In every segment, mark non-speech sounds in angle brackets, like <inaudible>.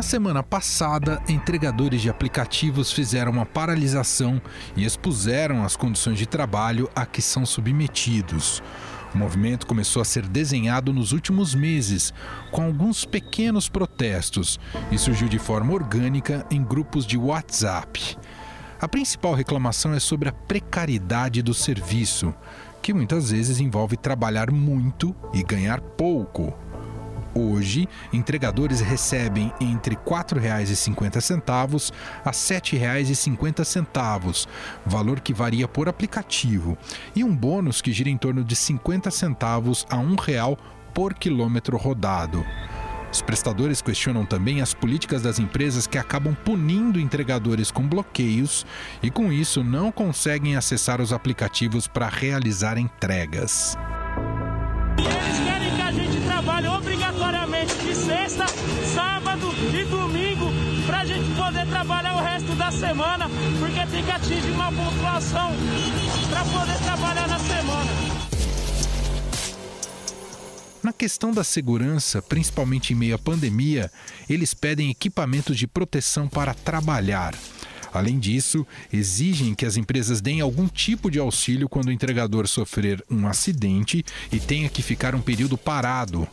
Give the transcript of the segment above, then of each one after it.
Na semana passada, entregadores de aplicativos fizeram uma paralisação e expuseram as condições de trabalho a que são submetidos. O movimento começou a ser desenhado nos últimos meses, com alguns pequenos protestos, e surgiu de forma orgânica em grupos de WhatsApp. A principal reclamação é sobre a precariedade do serviço, que muitas vezes envolve trabalhar muito e ganhar pouco. Hoje, entregadores recebem entre R$ 4,50 a R$ 7,50, valor que varia por aplicativo, e um bônus que gira em torno de 50 centavos a R$ 1,00 por quilômetro rodado. Os prestadores questionam também as políticas das empresas que acabam punindo entregadores com bloqueios e, com isso, não conseguem acessar os aplicativos para realizar entregas. Para a gente poder trabalhar o resto da semana, porque tem que atingir uma pontuação para poder trabalhar na semana. Na questão da segurança, principalmente em meio à pandemia, eles pedem equipamentos de proteção para trabalhar. Além disso, exigem que as empresas deem algum tipo de auxílio quando o entregador sofrer um acidente e tenha que ficar um período parado.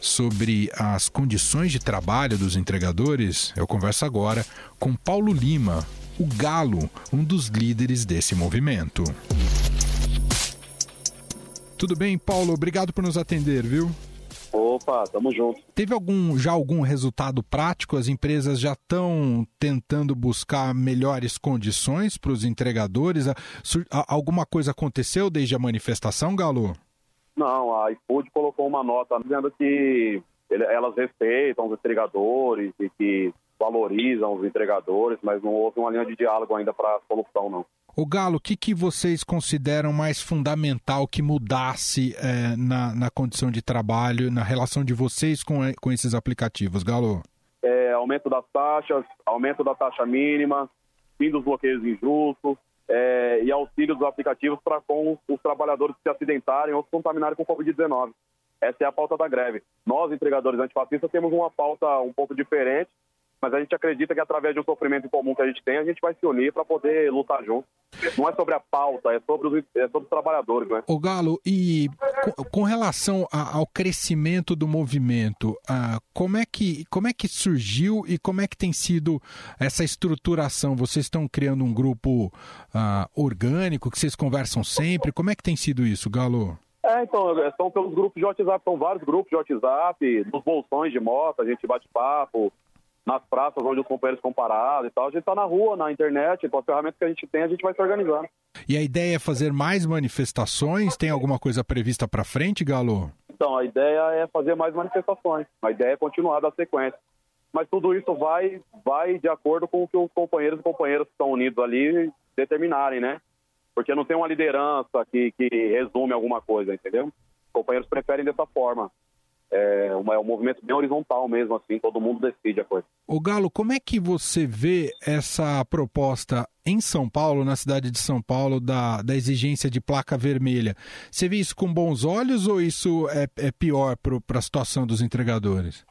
Sobre as condições de trabalho dos entregadores, eu converso agora com Paulo Lima, o Galo, um dos líderes desse movimento. Tudo bem, Paulo? Obrigado por nos atender, viu? Opa, tamo junto. Teve algum já algum resultado prático? As empresas já estão tentando buscar melhores condições para os entregadores? Alguma coisa aconteceu desde a manifestação, Galo? Não, a iFood colocou uma nota dizendo que elas respeitam os entregadores e que valorizam os entregadores, mas não houve uma linha de diálogo ainda para a solução, não. O Galo, o que, que vocês consideram mais fundamental que mudasse é, na, na condição de trabalho, na relação de vocês com, com esses aplicativos, Galo? É, aumento das taxas, aumento da taxa mínima, fim dos bloqueios injustos é, e auxílio dos aplicativos para com os trabalhadores que se acidentarem ou se contaminarem com Covid-19. Essa é a pauta da greve. Nós, entregadores antifascistas, temos uma pauta um pouco diferente, mas a gente acredita que através de um sofrimento em comum que a gente tem, a gente vai se unir para poder lutar junto. Não é sobre a pauta, é sobre os, é sobre os trabalhadores, né? O Galo, e com, com relação a, ao crescimento do movimento, uh, como, é que, como é que surgiu e como é que tem sido essa estruturação? Vocês estão criando um grupo uh, orgânico, que vocês conversam sempre? Como é que tem sido isso, Galo? É, então, são pelos grupos de WhatsApp, são vários grupos de WhatsApp, dos bolsões de moto, a gente bate papo, nas praças onde os companheiros estão parados e tal. A gente está na rua, na internet, com as ferramentas que a gente tem, a gente vai se organizando. E a ideia é fazer mais manifestações? Tem alguma coisa prevista para frente, Galo? Então, a ideia é fazer mais manifestações. A ideia é continuar da sequência. Mas tudo isso vai, vai de acordo com o que os companheiros e companheiras que estão unidos ali determinarem, né? Porque não tem uma liderança que, que resume alguma coisa, entendeu? Os companheiros preferem dessa forma é, uma, é um movimento bem horizontal mesmo, assim, todo mundo decide a coisa. O Galo, como é que você vê essa proposta em São Paulo, na cidade de São Paulo, da, da exigência de placa vermelha? Você vê isso com bons olhos ou isso é, é pior para a situação dos entregadores?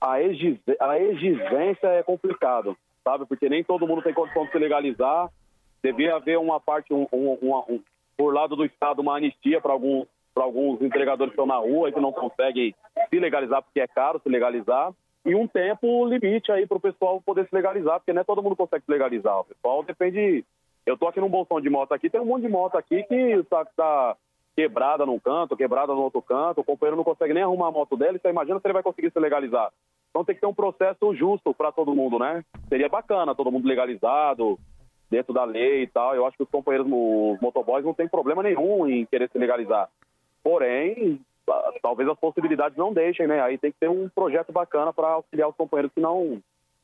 A, exig, a exigência é complicado, sabe? Porque nem todo mundo tem condição de se legalizar. Devia haver uma parte, um, um, um, por lado do Estado, uma anistia para alguns para alguns entregadores que estão na rua e que não conseguem se legalizar porque é caro se legalizar. E um tempo limite aí para o pessoal poder se legalizar, porque não é todo mundo consegue se legalizar. O pessoal depende. Eu tô aqui num bolsão de moto aqui, tem um monte de moto aqui que está tá quebrada num canto, quebrada no outro canto, o companheiro não consegue nem arrumar a moto dele, você imagina se ele vai conseguir se legalizar. Então tem que ter um processo justo para todo mundo, né? Seria bacana, todo mundo legalizado, dentro da lei e tal. Eu acho que os companheiros, os motoboys, não tem problema nenhum em querer se legalizar. Porém, talvez as possibilidades não deixem, né? Aí tem que ter um projeto bacana para auxiliar os companheiros que não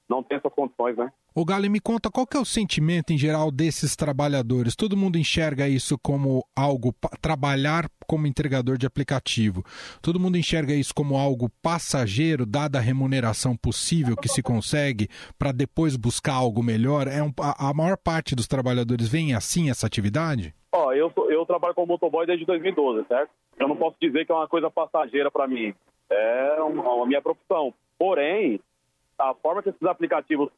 não tem essas condições, né? O Galo, me conta qual que é o sentimento em geral desses trabalhadores? Todo mundo enxerga isso como algo trabalhar como entregador de aplicativo. Todo mundo enxerga isso como algo passageiro, dada a remuneração possível que se consegue para depois buscar algo melhor. É um, a, a maior parte dos trabalhadores vem assim essa atividade? Ó, eu, eu trabalho como motoboy desde 2012, certo? Eu não posso dizer que é uma coisa passageira para mim. É uma, minha profissão. Porém, a forma que esses aplicativos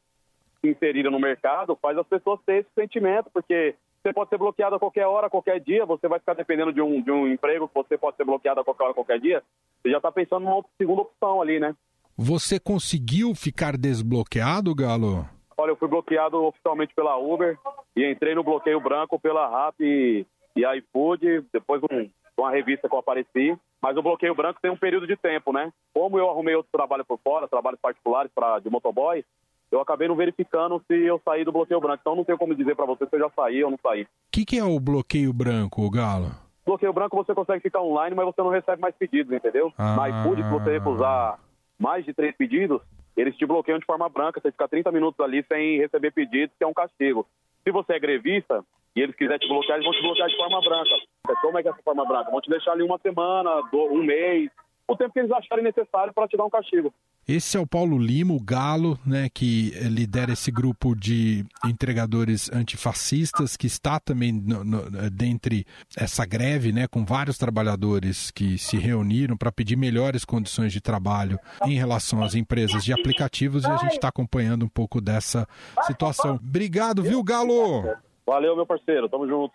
se inseriram no mercado faz as pessoas terem esse sentimento, porque você pode ser bloqueado a qualquer hora, a qualquer dia, você vai ficar dependendo de um, de um emprego que você pode ser bloqueado a qualquer hora, a qualquer dia, você já está pensando numa segunda opção ali, né? Você conseguiu ficar desbloqueado, Galo? Olha, eu fui bloqueado oficialmente pela Uber e entrei no bloqueio branco pela RAP e, e iFood, depois um, uma revista que eu apareci. Mas o bloqueio branco tem um período de tempo, né? Como eu arrumei outro trabalho por fora, trabalhos particulares pra, de motoboy, eu acabei não verificando se eu saí do bloqueio branco. Então não tenho como dizer para você se eu já saí ou não saí. O que, que é o bloqueio branco, Galo? Bloqueio branco você consegue ficar online, mas você não recebe mais pedidos, entendeu? Ah. Na iFood, se você recusar mais de três pedidos, eles te bloqueiam de forma branca, você fica 30 minutos ali sem receber pedidos, que é um castigo. Se você é grevista e eles quiserem te bloquear, eles vão te bloquear de forma branca. Como é que é essa forma branca? Vão te deixar ali uma semana, um mês, o tempo que eles acharem necessário para te dar um castigo. Esse é o Paulo Lima, o Galo, né, que lidera esse grupo de entregadores antifascistas, que está também no, no, dentre essa greve, né, com vários trabalhadores que se reuniram para pedir melhores condições de trabalho em relação às empresas de aplicativos e a gente está acompanhando um pouco dessa situação. Obrigado, viu, Galo? Valeu, meu parceiro. Tamo junto.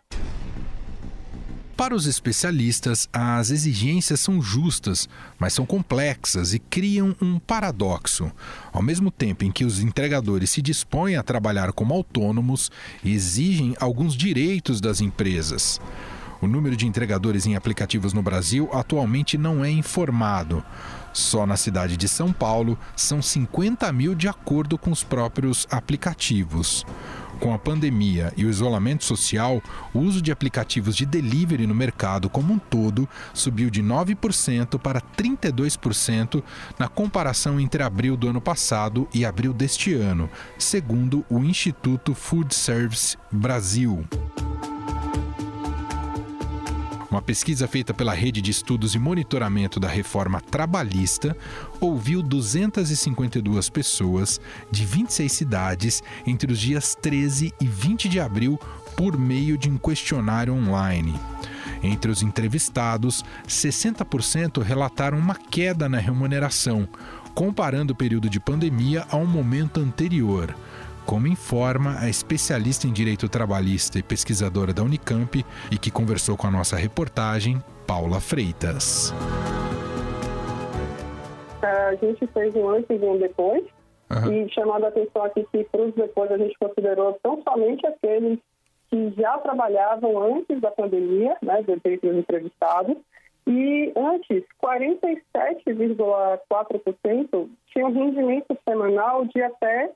Para os especialistas, as exigências são justas, mas são complexas e criam um paradoxo. Ao mesmo tempo em que os entregadores se dispõem a trabalhar como autônomos, exigem alguns direitos das empresas. O número de entregadores em aplicativos no Brasil atualmente não é informado. Só na cidade de São Paulo são 50 mil de acordo com os próprios aplicativos. Com a pandemia e o isolamento social, o uso de aplicativos de delivery no mercado como um todo subiu de 9% para 32% na comparação entre abril do ano passado e abril deste ano, segundo o Instituto Food Service Brasil. Uma pesquisa feita pela Rede de Estudos e Monitoramento da Reforma Trabalhista ouviu 252 pessoas de 26 cidades entre os dias 13 e 20 de abril por meio de um questionário online. Entre os entrevistados, 60% relataram uma queda na remuneração, comparando o período de pandemia a um momento anterior como informa a especialista em direito trabalhista e pesquisadora da Unicamp e que conversou com a nossa reportagem, Paula Freitas. A gente fez um antes e um depois, uhum. e chamando a atenção aqui que para os depois a gente considerou tão somente aqueles que já trabalhavam antes da pandemia, né, dentre os entrevistados, e antes, 47,4% tinham rendimento semanal de até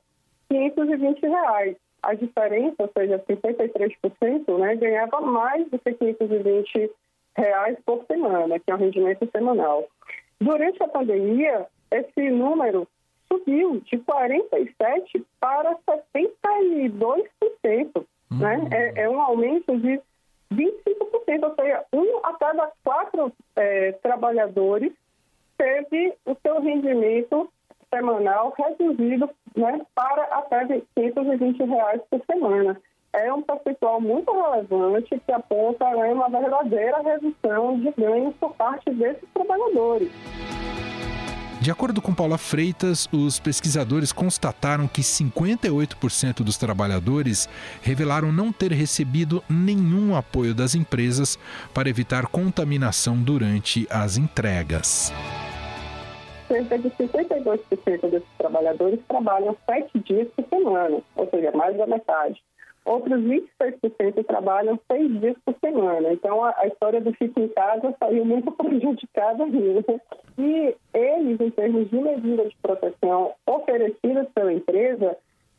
520 reais. A diferença, ou seja, 53%, né, ganhava mais do que 520 reais por semana, que é o rendimento semanal. Durante a pandemia, esse número subiu de 47% para 72%. Uhum. Né? É, é, um aumento de 25%, ou seja, um a cada quatro é, trabalhadores teve o seu rendimento semanal reduzido né, para até 520 reais por semana. É um percentual muito relevante que aponta né, uma verdadeira redução de ganhos por parte desses trabalhadores. De acordo com Paula Freitas, os pesquisadores constataram que 58% dos trabalhadores revelaram não ter recebido nenhum apoio das empresas para evitar contaminação durante as entregas cerca de 52% desses trabalhadores trabalham sete dias por semana, ou seja, mais da metade. Outros 26% trabalham seis dias por semana. Então, a, a história do fico em casa saiu muito <laughs> prejudicada ainda. E eles, em termos de medida de proteção oferecidas pela empresa,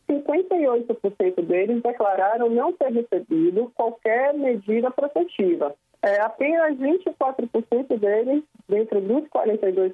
58% deles declararam não ter recebido qualquer medida protetiva. É, apenas 24% deles, dentro dos 42%,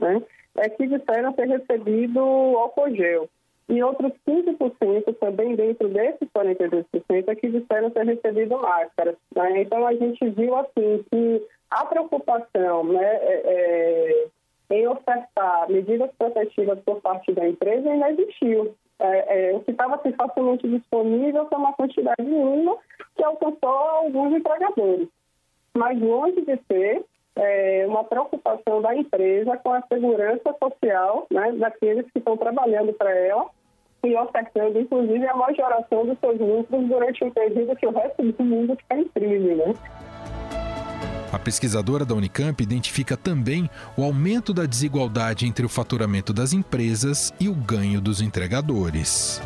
né, é que disseram ter recebido álcool gel. E outros 15% também dentro desses 42% é que disseram ter recebido máscaras. Né? Então a gente viu assim que a preocupação né, é, é, em ofertar medidas protetivas por parte da empresa ainda existiu. É, é, o que estava assim, facilmente disponível foi uma quantidade mínima que alcançou alguns empregadores mas longe de ser é, uma preocupação da empresa com a segurança social né, daqueles que estão trabalhando para ela e ofertando, inclusive, a majoração dos seus lucros durante um período que o resto do mundo está em crise. Né? A pesquisadora da Unicamp identifica também o aumento da desigualdade entre o faturamento das empresas e o ganho dos entregadores.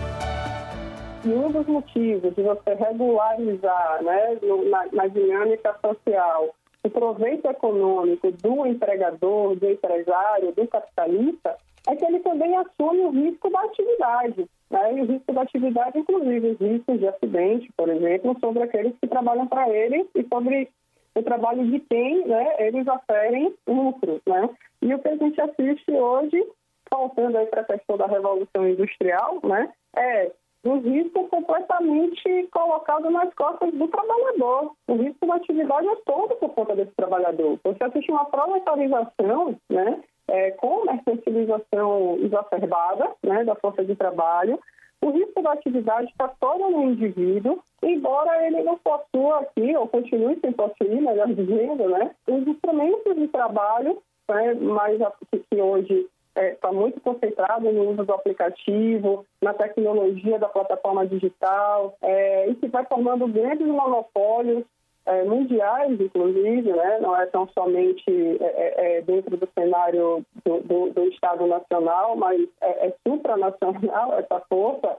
E um dos motivos de você regularizar né, na, na dinâmica social o proveito econômico do empregador, do empresário, do capitalista, é que ele também assume o risco da atividade. Né? E o risco da atividade, inclusive, os riscos de acidente, por exemplo, sobre aqueles que trabalham para ele e sobre o trabalho de quem né, eles oferem lucro. Né? E o que a gente assiste hoje, voltando para a questão da revolução industrial, né, é o risco completamente colocado nas costas do trabalhador. O risco da atividade é todo por conta desse trabalhador. Você assiste uma proletarização, né, é, com mercantilização exacerbada né, da força de trabalho, o risco da atividade está todo no indivíduo, embora ele não possua aqui, ou continue sem possuir, melhor dizendo, né, os instrumentos de trabalho, né, mais que hoje está é, tá muito concentrado no uso do aplicativo, na tecnologia da plataforma digital, é, e que vai formando grandes monopólios é, mundiais, inclusive, né? não é tão somente é, é, é dentro do cenário do, do, do, Estado Nacional, mas é, é supranacional <laughs> essa força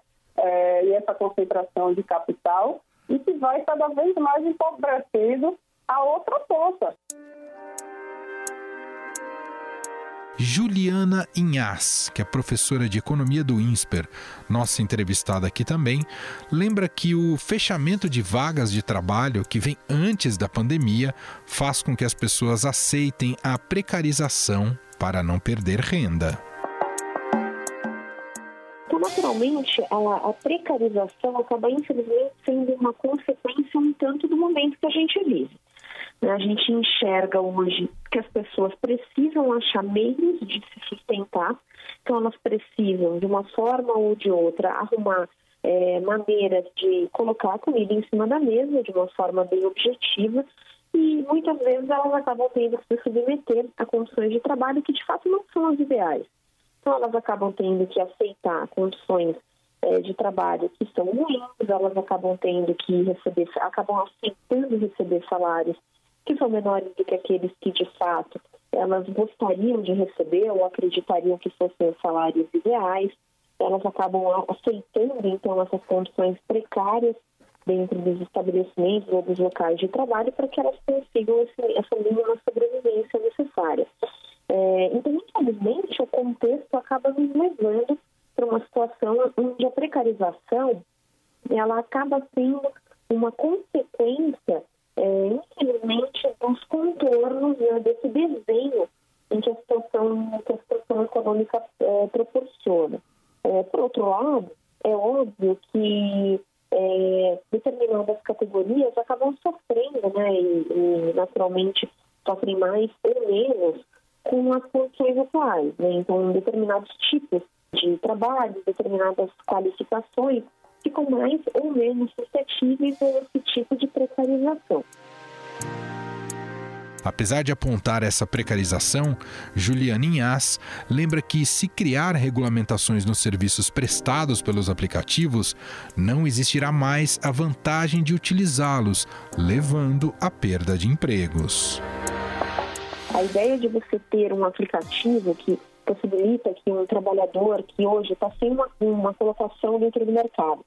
e essa concentração de capital, e que vai cada vez mais empobrecendo a outra força. Juliana Inhas, que é professora de economia do INSPER, nossa entrevistada aqui também, lembra que o fechamento de vagas de trabalho que vem antes da pandemia faz com que as pessoas aceitem a precarização para não perder renda. Então, naturalmente, a, a, precarização acaba, infelizmente, sendo uma consequência um tanto do momento que a gente vive. Né? A gente enxerga hoje que as pessoas precisam achar meios de se sustentar, então elas precisam, de uma forma ou de outra, arrumar é, maneiras de colocar a comida em cima da mesa de uma forma bem objetiva e muitas vezes elas acabam tendo que se submeter a condições de trabalho que de fato não são as ideais. Então elas acabam tendo que aceitar condições é, de trabalho que são ruins, elas acabam tendo que receber, acabam aceitando receber salários que são menores do que aqueles que, de fato, elas gostariam de receber ou acreditariam que fossem os salários ideais. Elas acabam aceitando, então, essas condições precárias dentro dos estabelecimentos ou dos locais de trabalho para que elas consigam esse, essa mínima sobrevivência necessária. É, então, infelizmente, o contexto acaba nos levando para uma situação onde a precarização ela acaba sendo uma consequência é, infelizmente, dos contornos né, desse desenho em que a situação, que a situação econômica é, proporciona. É, por outro lado, é óbvio que é, determinadas categorias acabam sofrendo, né, e, e, naturalmente sofrem mais ou menos com as condições atuais. Né? Então, determinados tipos de trabalho, determinadas qualificações ficam mais ou menos suscetíveis a esse tipo de precarização. Apesar de apontar essa precarização, Juliana Inhas lembra que, se criar regulamentações nos serviços prestados pelos aplicativos, não existirá mais a vantagem de utilizá-los, levando à perda de empregos. A ideia de você ter um aplicativo que possibilita que um trabalhador que hoje está sem uma, uma colocação dentro do mercado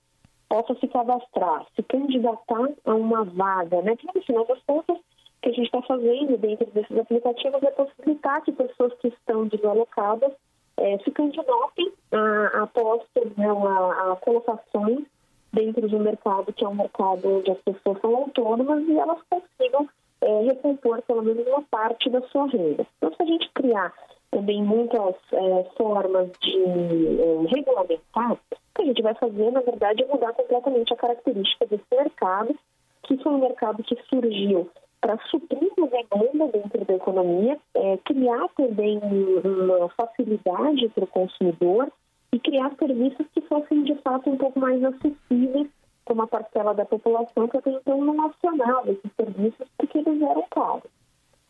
possa se cadastrar, se candidatar a uma vaga, né? Que no final das contas, o que a gente está fazendo dentro desses aplicativos é possibilitar que pessoas que estão desalocadas é, se candidatem a, a postos, né, a, a colocações dentro do mercado, que é um mercado onde as pessoas são autônomas e elas consigam é, recompor pelo menos uma parte da sua renda. Então, se a gente criar também muitas é, formas de é, regulamentar, que a gente vai fazer, na verdade, é mudar completamente a característica desse mercado, que foi um mercado que surgiu para suprir uma demanda dentro da economia, é, criar também uma facilidade para o consumidor e criar serviços que fossem, de fato, um pouco mais acessíveis para uma parcela da população que até então não acionava esses serviços porque eles eram caros.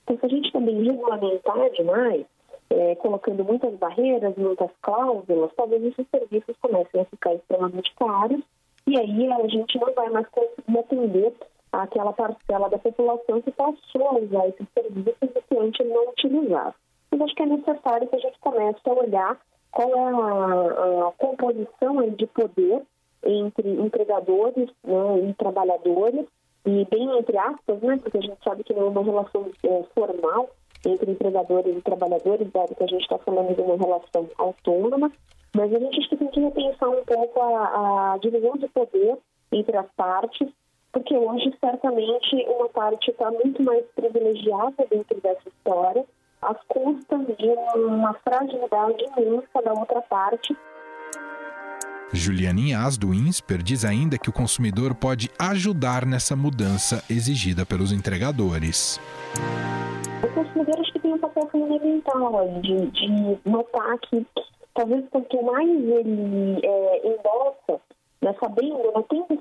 Então, se a gente também regulamentar demais, é, colocando muitas barreiras, muitas cláusulas, talvez esses serviços comecem a ficar extremamente caros e aí a gente não vai mais conseguir atender aquela parcela da população que passou a usar esses serviços e que antes não utilizava. Mas acho que é necessário que a gente comece a olhar qual é a, a composição de poder entre empregadores né, e trabalhadores, e bem entre aspas, né, porque a gente sabe que não é uma relação é, formal entre empregadores e trabalhadores, dado que a gente está falando de uma relação autônoma, mas a gente acho que tem que repensar um pouco a, a divisão de poder entre as partes, porque hoje certamente uma parte está muito mais privilegiada dentro dessa história, às custas de uma fragilidade imensa da outra parte. Juliana Inhas, do INSPER, diz ainda que o consumidor pode ajudar nessa mudança exigida pelos entregadores. O consumidor acho que tem um papel fundamental de, de notar que talvez quanto mais ele é, endossa, né, sabendo, né, tendo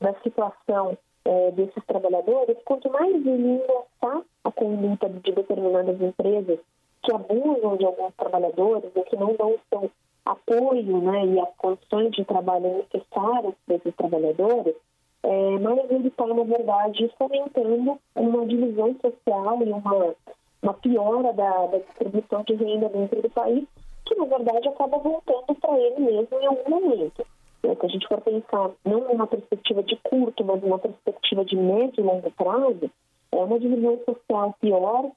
da situação é, desses trabalhadores, quanto mais ele endossar a conduta de determinadas empresas que abusam de alguns trabalhadores ou que não dão o seu apoio né, e as condições de trabalho necessárias para esses trabalhadores, é, mas ele está, na verdade, fomentando uma divisão social e uma, uma piora da, da distribuição de renda dentro do país, que, na verdade, acaba voltando para ele mesmo em algum momento. Se a gente for pensar não numa perspectiva de curto, mas numa perspectiva de médio e longo prazo, é uma divisão social pior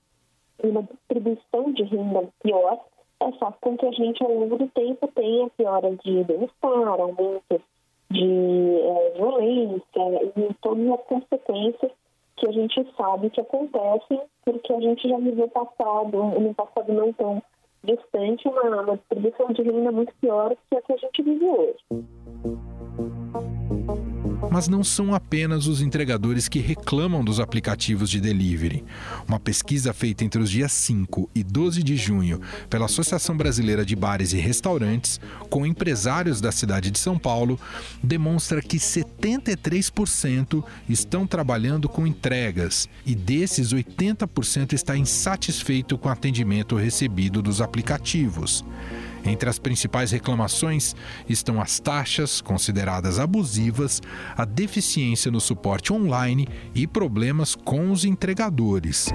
e uma distribuição de renda pior é faz com que a gente, ao longo do tempo, tenha piora de bem-estar, aumento de é, violência e todas as consequências que a gente sabe que acontecem porque a gente já viveu passado, no passado não tão distante, uma, uma distribuição de renda muito pior que a que a gente vive hoje. Mas não são apenas os entregadores que reclamam dos aplicativos de delivery. Uma pesquisa feita entre os dias 5 e 12 de junho pela Associação Brasileira de Bares e Restaurantes, com empresários da cidade de São Paulo, demonstra que 73% estão trabalhando com entregas e desses 80% está insatisfeito com o atendimento recebido dos aplicativos. Entre as principais reclamações estão as taxas, consideradas abusivas, a deficiência no suporte online e problemas com os entregadores.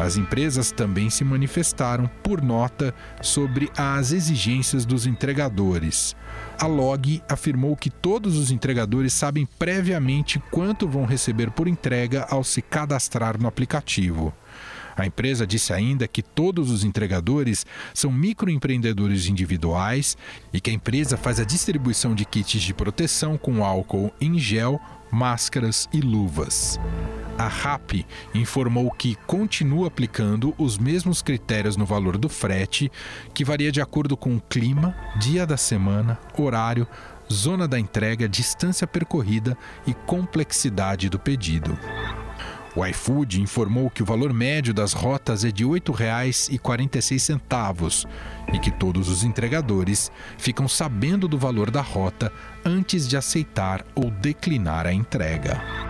As empresas também se manifestaram por nota sobre as exigências dos entregadores. A Log afirmou que todos os entregadores sabem previamente quanto vão receber por entrega ao se cadastrar no aplicativo. A empresa disse ainda que todos os entregadores são microempreendedores individuais e que a empresa faz a distribuição de kits de proteção com álcool em gel, máscaras e luvas. A RAP informou que continua aplicando os mesmos critérios no valor do frete, que varia de acordo com o clima, dia da semana, horário, zona da entrega, distância percorrida e complexidade do pedido. O iFood informou que o valor médio das rotas é de R$ 8,46 e que todos os entregadores ficam sabendo do valor da rota antes de aceitar ou declinar a entrega.